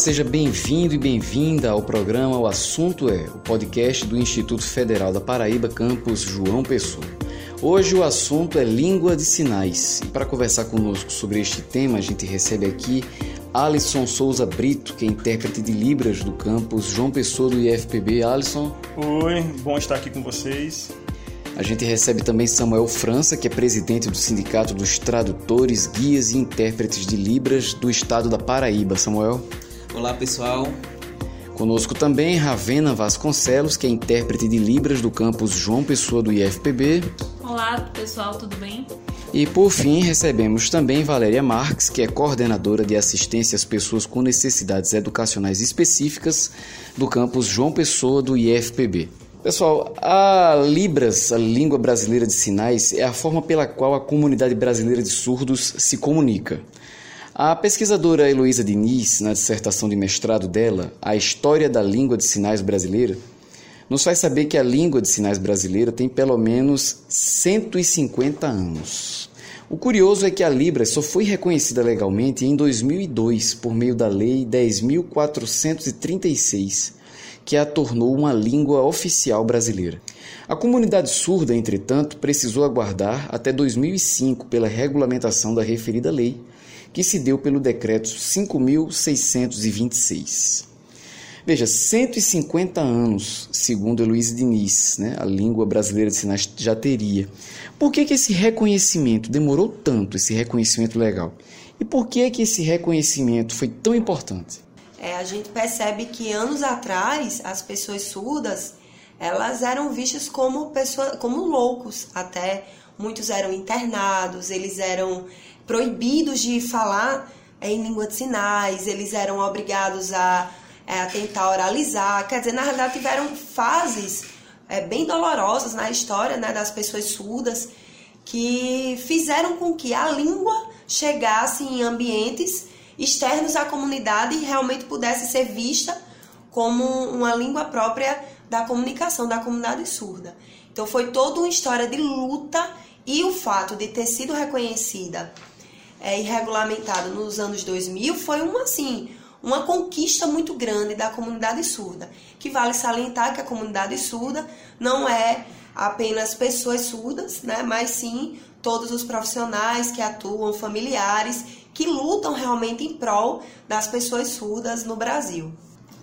Olá, seja bem-vindo e bem-vinda ao programa O Assunto é, o podcast do Instituto Federal da Paraíba, campus João Pessoa. Hoje o assunto é língua de sinais. E para conversar conosco sobre este tema, a gente recebe aqui Alisson Souza Brito, que é intérprete de Libras do campus João Pessoa do IFPB. Alisson. Oi, bom estar aqui com vocês. A gente recebe também Samuel França, que é presidente do Sindicato dos Tradutores, Guias e Intérpretes de Libras do Estado da Paraíba. Samuel. Olá, pessoal. Conosco também Ravena Vasconcelos, que é intérprete de Libras do campus João Pessoa do IFPB. Olá, pessoal, tudo bem? E por fim, recebemos também Valéria Marques, que é coordenadora de assistência às pessoas com necessidades educacionais específicas do campus João Pessoa do IFPB. Pessoal, a Libras, a língua brasileira de sinais, é a forma pela qual a comunidade brasileira de surdos se comunica. A pesquisadora Heloísa Diniz, na dissertação de mestrado dela, A História da Língua de Sinais Brasileira, nos faz saber que a língua de sinais brasileira tem pelo menos 150 anos. O curioso é que a Libras só foi reconhecida legalmente em 2002 por meio da Lei 10.436 que a tornou uma língua oficial brasileira. A comunidade surda, entretanto, precisou aguardar até 2005 pela regulamentação da referida lei, que se deu pelo decreto 5626. Veja, 150 anos, segundo Luiz Diniz, né, a língua brasileira de sinais já teria. Por que, que esse reconhecimento demorou tanto, esse reconhecimento legal? E por que, que esse reconhecimento foi tão importante? é, a gente percebe que anos atrás as pessoas surdas elas eram vistas como pessoa, como loucos até muitos eram internados eles eram proibidos de falar em língua de sinais eles eram obrigados a, é, a tentar oralizar quer dizer na realidade tiveram fases é, bem dolorosas na história né, das pessoas surdas que fizeram com que a língua chegasse em ambientes externos à comunidade e realmente pudesse ser vista como uma língua própria da comunicação da comunidade surda. Então foi toda uma história de luta e o fato de ter sido reconhecida é, e regulamentada nos anos 2000 foi uma assim uma conquista muito grande da comunidade surda. Que vale salientar que a comunidade surda não é apenas pessoas surdas, né, mas sim todos os profissionais que atuam, familiares que lutam realmente em prol das pessoas surdas no Brasil.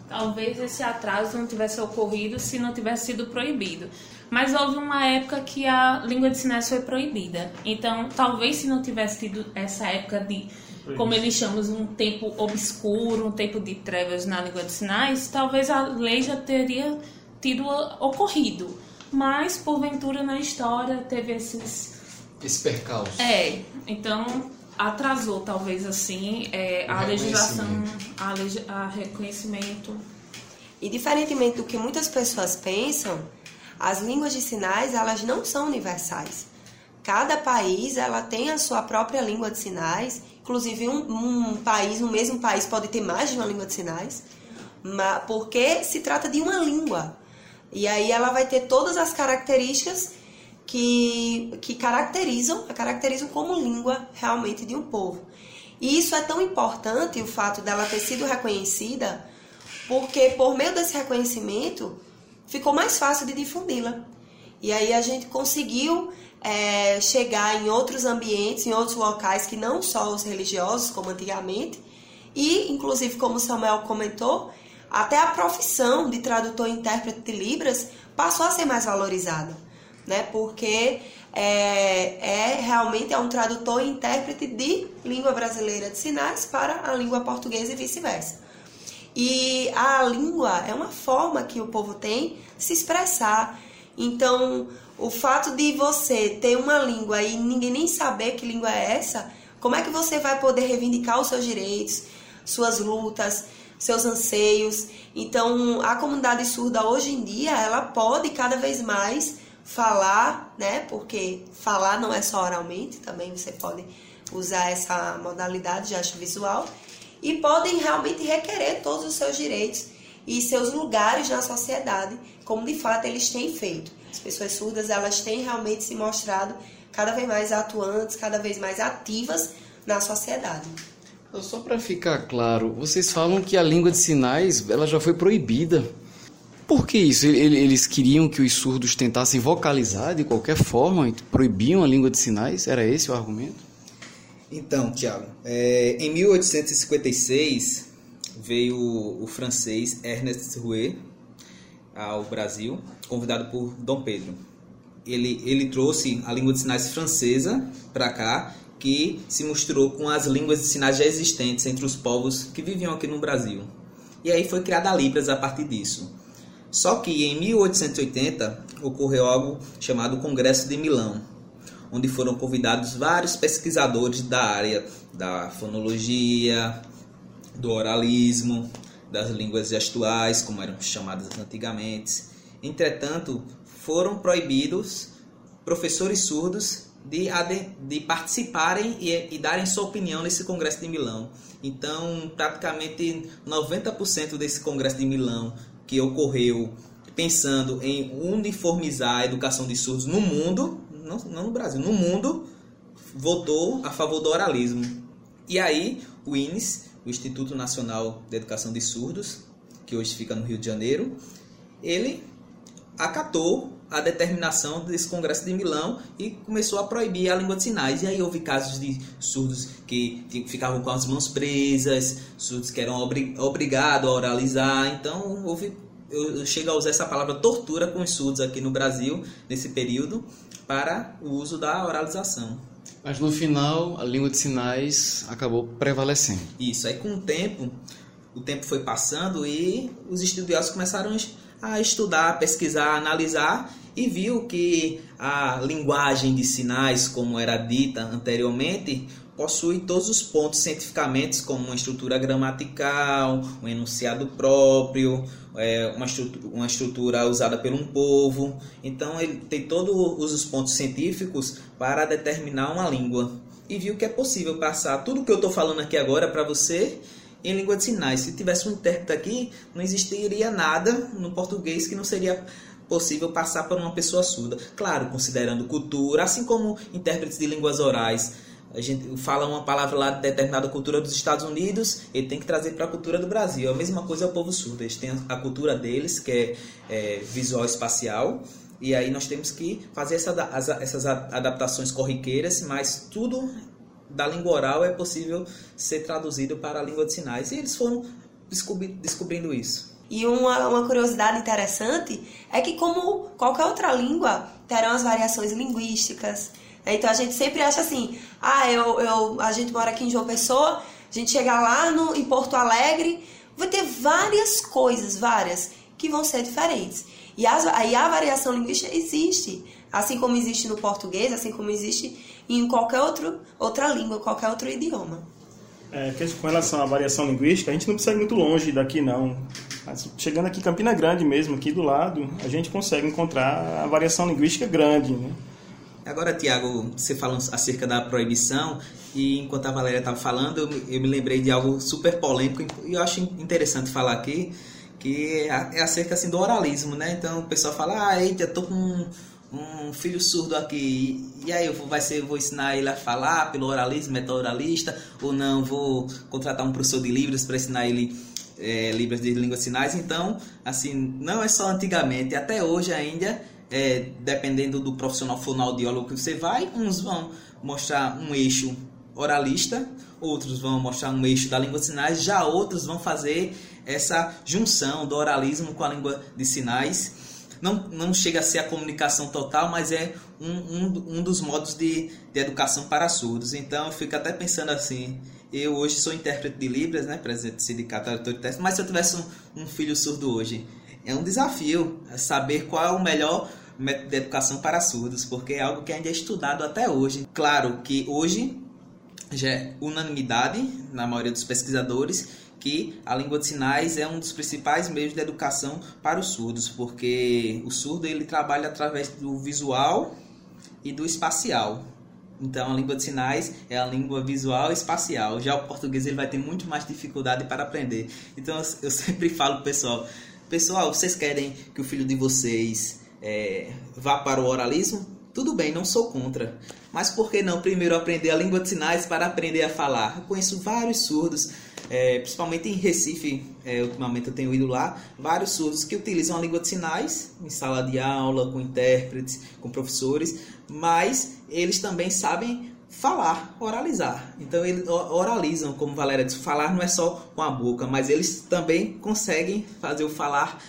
Talvez esse atraso não tivesse ocorrido se não tivesse sido proibido. Mas houve uma época que a língua de sinais foi proibida. Então, talvez se não tivesse tido essa época de, como eles chamam, um tempo obscuro, um tempo de trevas na língua de sinais, talvez a lei já teria tido ocorrido. Mas, porventura, na história teve esses. Esse percalço. É, então atrasou talvez assim é, a legislação, a, leg a reconhecimento. E diferentemente do que muitas pessoas pensam, as línguas de sinais elas não são universais. Cada país ela tem a sua própria língua de sinais. Inclusive um, um país, no mesmo país pode ter mais de uma língua de sinais, porque se trata de uma língua. E aí ela vai ter todas as características que, que caracterizam, a caracterizam como língua realmente de um povo. E isso é tão importante, o fato dela ter sido reconhecida, porque por meio desse reconhecimento ficou mais fácil de difundi-la. E aí a gente conseguiu é, chegar em outros ambientes, em outros locais que não só os religiosos, como antigamente, e inclusive como Samuel comentou, até a profissão de tradutor e intérprete de Libras passou a ser mais valorizada né? Porque é, é realmente é um tradutor e intérprete de língua brasileira de sinais para a língua portuguesa e vice-versa. E a língua é uma forma que o povo tem de se expressar. Então, o fato de você ter uma língua e ninguém nem saber que língua é essa, como é que você vai poder reivindicar os seus direitos, suas lutas, seus anseios? Então, a comunidade surda hoje em dia, ela pode cada vez mais falar, né? Porque falar não é só oralmente, também você pode usar essa modalidade de arte visual e podem realmente requerer todos os seus direitos e seus lugares na sociedade, como de fato eles têm feito. As pessoas surdas, elas têm realmente se mostrado cada vez mais atuantes, cada vez mais ativas na sociedade. Só para ficar claro, vocês falam que a língua de sinais ela já foi proibida. Por que isso? Eles queriam que os surdos tentassem vocalizar de qualquer forma, proibiam a língua de sinais? Era esse o argumento? Então, Tiago, é, em 1856 veio o francês Ernest Rouet ao Brasil, convidado por Dom Pedro. Ele, ele trouxe a língua de sinais francesa para cá, que se misturou com as línguas de sinais já existentes entre os povos que viviam aqui no Brasil. E aí foi criada a Libras a partir disso. Só que em 1880 ocorreu algo chamado Congresso de Milão, onde foram convidados vários pesquisadores da área da fonologia, do oralismo, das línguas gestuais, como eram chamadas antigamente. Entretanto, foram proibidos professores surdos de, de participarem e, e darem sua opinião nesse Congresso de Milão. Então, praticamente 90% desse Congresso de Milão que ocorreu pensando em uniformizar a educação de surdos no mundo, não, não no Brasil, no mundo, votou a favor do oralismo. E aí, o INES, o Instituto Nacional de Educação de Surdos, que hoje fica no Rio de Janeiro, ele acatou a determinação desse Congresso de Milão e começou a proibir a língua de sinais. E aí houve casos de surdos que ficavam com as mãos presas, surdos que eram obri obrigados a oralizar. Então houve eu chego a usar essa palavra tortura com os surdos aqui no Brasil nesse período para o uso da oralização. Mas no final a língua de sinais acabou prevalecendo. Isso, aí com o tempo, o tempo foi passando e os estudiosos começaram a estudar, pesquisar, analisar e viu que a linguagem de sinais, como era dita anteriormente, possui todos os pontos cientificamente, como uma estrutura gramatical, um enunciado próprio, é, uma, estrutura, uma estrutura usada por um povo. Então, ele tem todos os pontos científicos para determinar uma língua. E viu que é possível passar tudo que eu estou falando aqui agora para você em língua de sinais. Se tivesse um intérprete aqui, não existiria nada no português que não seria possível passar para uma pessoa surda. Claro, considerando cultura, assim como intérpretes de línguas orais. A gente fala uma palavra lá de determinada cultura dos Estados Unidos, ele tem que trazer para a cultura do Brasil. A mesma coisa é o povo surdo. Eles têm a cultura deles, que é, é visual espacial, e aí nós temos que fazer essa, essas adaptações corriqueiras, mas tudo da língua oral é possível ser traduzido para a língua de sinais. E eles foram descobrindo isso. E uma, uma curiosidade interessante é que, como qualquer outra língua, terão as variações linguísticas. Então a gente sempre acha assim: ah, eu, eu, a gente mora aqui em João Pessoa, a gente chega lá no, em Porto Alegre, vai ter várias coisas, várias, que vão ser diferentes. E as, aí a variação linguística existe, assim como existe no português, assim como existe em qualquer outro, outra língua, qualquer outro idioma. É, com relação à variação linguística, a gente não precisa ir muito longe daqui, não. Chegando aqui em Campina Grande mesmo, aqui do lado, a gente consegue encontrar a variação linguística grande, né? Agora, Tiago, você falando acerca da proibição, e enquanto a Valéria estava falando, eu me, lembrei de algo super polêmico, e eu acho interessante falar aqui, que é, é acerca assim, do oralismo, né? Então o pessoal fala, ah, eita, eu tô com um filho surdo aqui, e aí eu vou, vai ser, vou ensinar ele a falar pelo oralismo, meta-oralista, ou não, vou contratar um professor de Libras para ensinar ele é, Libras de língua sinais. Então, assim, não é só antigamente, até hoje ainda, é, dependendo do profissional fonoaudiólogo que você vai, uns vão mostrar um eixo oralista, outros vão mostrar um eixo da língua de sinais, já outros vão fazer essa junção do oralismo com a língua de sinais não, não chega a ser a comunicação total, mas é um, um, um dos modos de, de educação para surdos. Então eu fico até pensando assim, eu hoje sou intérprete de Libras, né, presidente do sindicato mas se eu tivesse um, um filho surdo hoje, é um desafio saber qual é o melhor método de educação para surdos, porque é algo que ainda é estudado até hoje. Claro que hoje já é unanimidade na maioria dos pesquisadores que a língua de sinais é um dos principais meios de educação para os surdos, porque o surdo ele trabalha através do visual e do espacial. Então, a língua de sinais é a língua visual e espacial. Já o português ele vai ter muito mais dificuldade para aprender. Então, eu sempre falo pessoal: Pessoal, vocês querem que o filho de vocês é, vá para o oralismo? tudo bem, não sou contra. Mas por que não primeiro aprender a língua de sinais para aprender a falar? Eu conheço vários surdos, é, principalmente em Recife, é, ultimamente eu tenho ido lá, vários surdos que utilizam a língua de sinais em sala de aula, com intérpretes, com professores, mas eles também sabem falar, oralizar. Então eles oralizam, como Valéria disse, falar não é só com a boca, mas eles também conseguem fazer o falar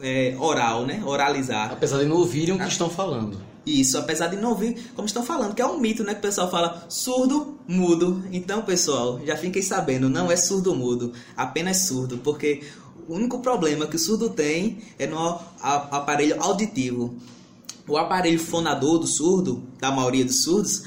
é, oral, né? Oralizar. Apesar de não ouvirem o que estão falando. Isso, apesar de não ouvir, como estão falando, que é um mito, né? Que o pessoal fala surdo, mudo. Então, pessoal, já fiquem sabendo, não é surdo mudo, apenas surdo, porque o único problema que o surdo tem é no aparelho auditivo. O aparelho fonador do surdo, da maioria dos surdos,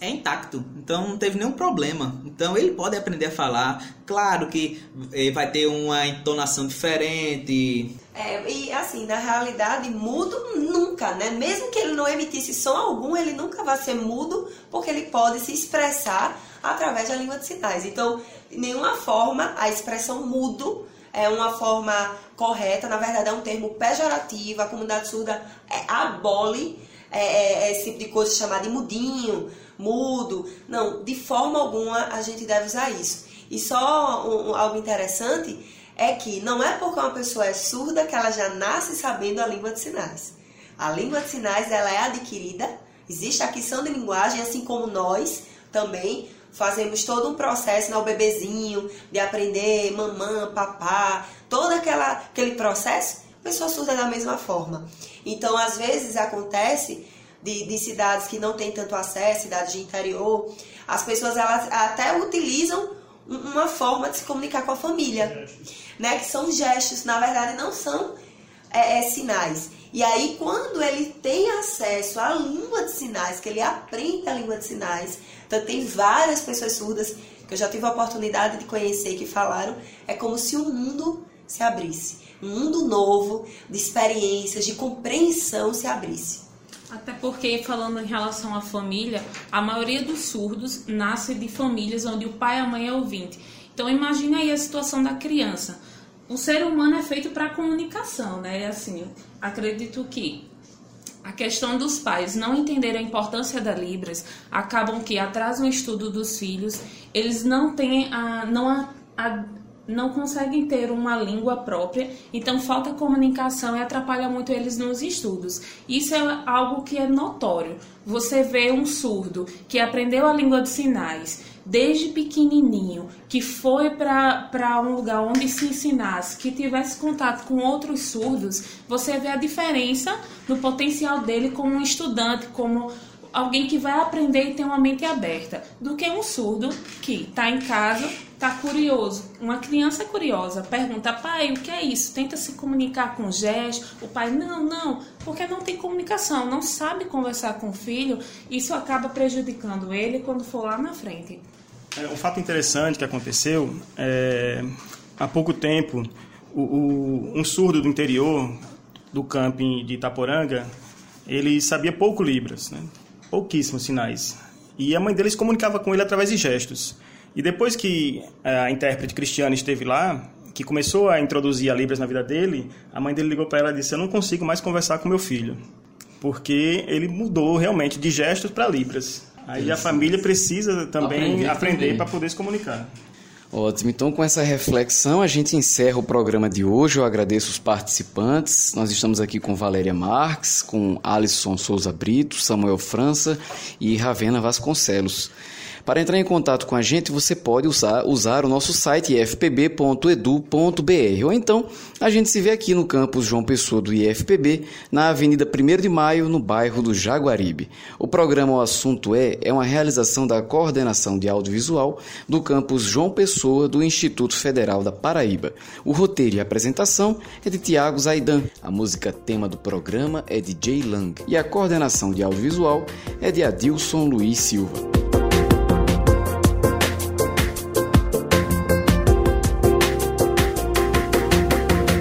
é intacto, então não teve nenhum problema. Então ele pode aprender a falar. Claro que eh, vai ter uma entonação diferente. É, e assim, na realidade, mudo nunca, né? Mesmo que ele não emitisse som algum, ele nunca vai ser mudo, porque ele pode se expressar através da língua de sinais. Então, de nenhuma forma a expressão mudo é uma forma correta, na verdade é um termo pejorativo, a comunidade surda é, abole é, é, é, esse tipo de coisa chamada de mudinho, mudo. Não, de forma alguma a gente deve usar isso. E só um, algo interessante é que não é porque uma pessoa é surda que ela já nasce sabendo a língua de sinais. A língua de sinais ela é adquirida, existe a aquisição de linguagem, assim como nós também fazemos todo um processo no né, bebezinho, de aprender mamã, papá, todo aquela, aquele processo, pessoa surda da mesma forma. Então, às vezes acontece de, de cidades que não têm tanto acesso, cidades de interior, as pessoas elas até utilizam uma forma de se comunicar com a família, né? Que são gestos, na verdade não são é, é, sinais. E aí, quando ele tem acesso à língua de sinais, que ele aprende a língua de sinais, então tem várias pessoas surdas que eu já tive a oportunidade de conhecer que falaram, é como se o mundo se abrisse um mundo novo de experiências, de compreensão se abrisse. Até porque, falando em relação à família, a maioria dos surdos nasce de famílias onde o pai e a mãe é ouvinte. Então, imagine aí a situação da criança. O ser humano é feito para comunicação, né? Assim, acredito que a questão dos pais não entenderem a importância da Libras acabam que atrasam o estudo dos filhos, eles não têm a, não a, a não conseguem ter uma língua própria, então falta comunicação e atrapalha muito eles nos estudos. Isso é algo que é notório. Você vê um surdo que aprendeu a língua de sinais desde pequenininho, que foi para um lugar onde se ensinasse, que tivesse contato com outros surdos, você vê a diferença no potencial dele como um estudante, como alguém que vai aprender e tem uma mente aberta, do que um surdo que está em casa tá curioso. Uma criança curiosa pergunta, pai, o que é isso? Tenta se comunicar com gesto. O pai, não, não, porque não tem comunicação, não sabe conversar com o filho. Isso acaba prejudicando ele quando for lá na frente. É, um fato interessante que aconteceu é, há pouco tempo, o, o, um surdo do interior do camping de Itaporanga, ele sabia pouco libras, né? Pouquíssimos sinais. E a mãe dele se comunicava com ele através de gestos. E depois que a intérprete cristiana esteve lá, que começou a introduzir a Libras na vida dele, a mãe dele ligou para ela e disse: Eu não consigo mais conversar com meu filho, porque ele mudou realmente de gestos para Libras. Aí a família precisa também aprender, aprender para poder se comunicar. Ótimo. Então, com essa reflexão, a gente encerra o programa de hoje. Eu agradeço os participantes. Nós estamos aqui com Valéria Marques, com Alisson Souza Brito, Samuel França e Ravena Vasconcelos. Para entrar em contato com a gente, você pode usar, usar o nosso site ifpb.edu.br ou então a gente se vê aqui no campus João Pessoa do IFPB, na Avenida 1 de Maio, no bairro do Jaguaribe. O programa O Assunto É é uma realização da Coordenação de Audiovisual do campus João Pessoa do Instituto Federal da Paraíba. O roteiro e apresentação é de Tiago Zaidan. A música tema do programa é de Jay Lang e a coordenação de audiovisual é de Adilson Luiz Silva.